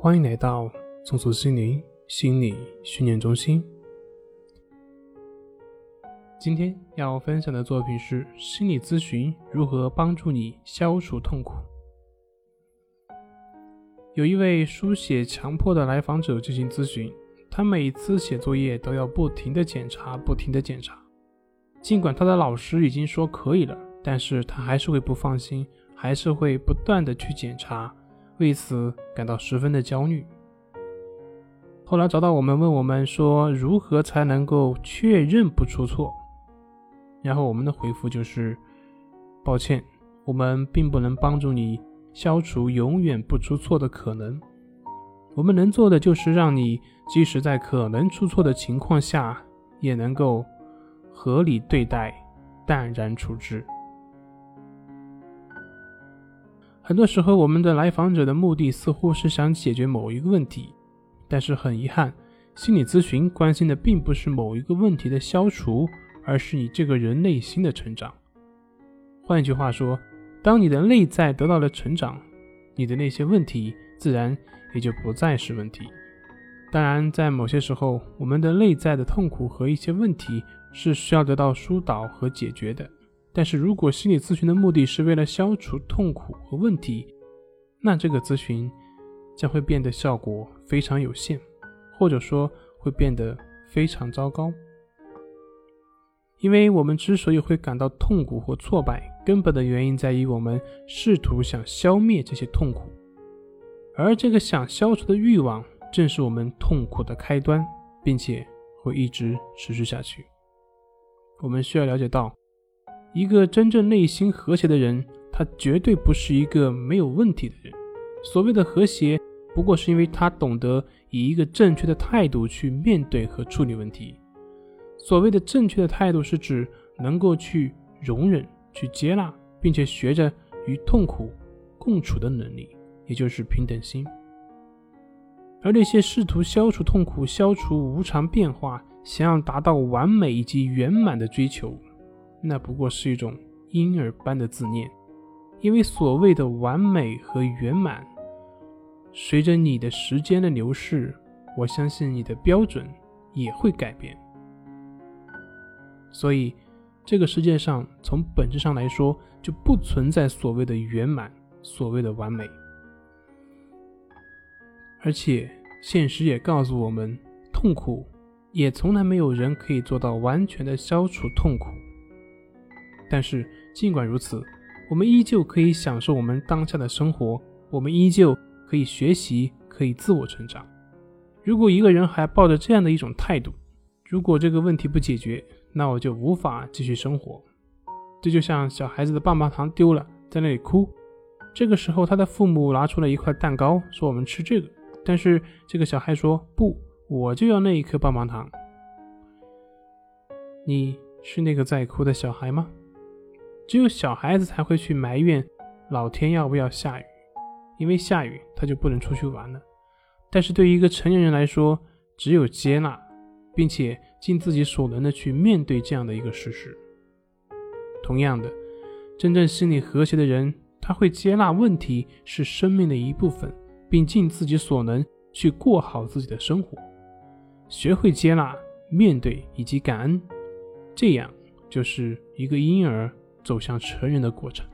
欢迎来到松鼠心灵心理训练中心。今天要分享的作品是心理咨询如何帮助你消除痛苦。有一位书写强迫的来访者进行咨询，他每次写作业都要不停的检查，不停的检查。尽管他的老师已经说可以了，但是他还是会不放心，还是会不断的去检查。为此感到十分的焦虑。后来找到我们，问我们说如何才能够确认不出错。然后我们的回复就是：抱歉，我们并不能帮助你消除永远不出错的可能。我们能做的就是让你即使在可能出错的情况下，也能够合理对待，淡然处之。很多时候，我们的来访者的目的似乎是想解决某一个问题，但是很遗憾，心理咨询关心的并不是某一个问题的消除，而是你这个人内心的成长。换句话说，当你的内在得到了成长，你的那些问题自然也就不再是问题。当然，在某些时候，我们的内在的痛苦和一些问题是需要得到疏导和解决的。但是如果心理咨询的目的是为了消除痛苦和问题，那这个咨询将会变得效果非常有限，或者说会变得非常糟糕。因为我们之所以会感到痛苦或挫败，根本的原因在于我们试图想消灭这些痛苦，而这个想消除的欲望正是我们痛苦的开端，并且会一直持续下去。我们需要了解到。一个真正内心和谐的人，他绝对不是一个没有问题的人。所谓的和谐，不过是因为他懂得以一个正确的态度去面对和处理问题。所谓的正确的态度，是指能够去容忍、去接纳，并且学着与痛苦共处的能力，也就是平等心。而那些试图消除痛苦、消除无常变化、想要达到完美以及圆满的追求，那不过是一种婴儿般的自恋，因为所谓的完美和圆满，随着你的时间的流逝，我相信你的标准也会改变。所以，这个世界上从本质上来说，就不存在所谓的圆满，所谓的完美。而且，现实也告诉我们，痛苦也从来没有人可以做到完全的消除痛苦。但是，尽管如此，我们依旧可以享受我们当下的生活，我们依旧可以学习，可以自我成长。如果一个人还抱着这样的一种态度，如果这个问题不解决，那我就无法继续生活。这就像小孩子的棒棒糖丢了，在那里哭。这个时候，他的父母拿出了一块蛋糕，说：“我们吃这个。”但是这个小孩说：“不，我就要那一颗棒棒糖。”你是那个在哭的小孩吗？只有小孩子才会去埋怨老天要不要下雨，因为下雨他就不能出去玩了。但是对于一个成年人来说，只有接纳，并且尽自己所能的去面对这样的一个事实。同样的，真正心理和谐的人，他会接纳问题是生命的一部分，并尽自己所能去过好自己的生活，学会接纳、面对以及感恩，这样就是一个婴儿。走向成人的过程。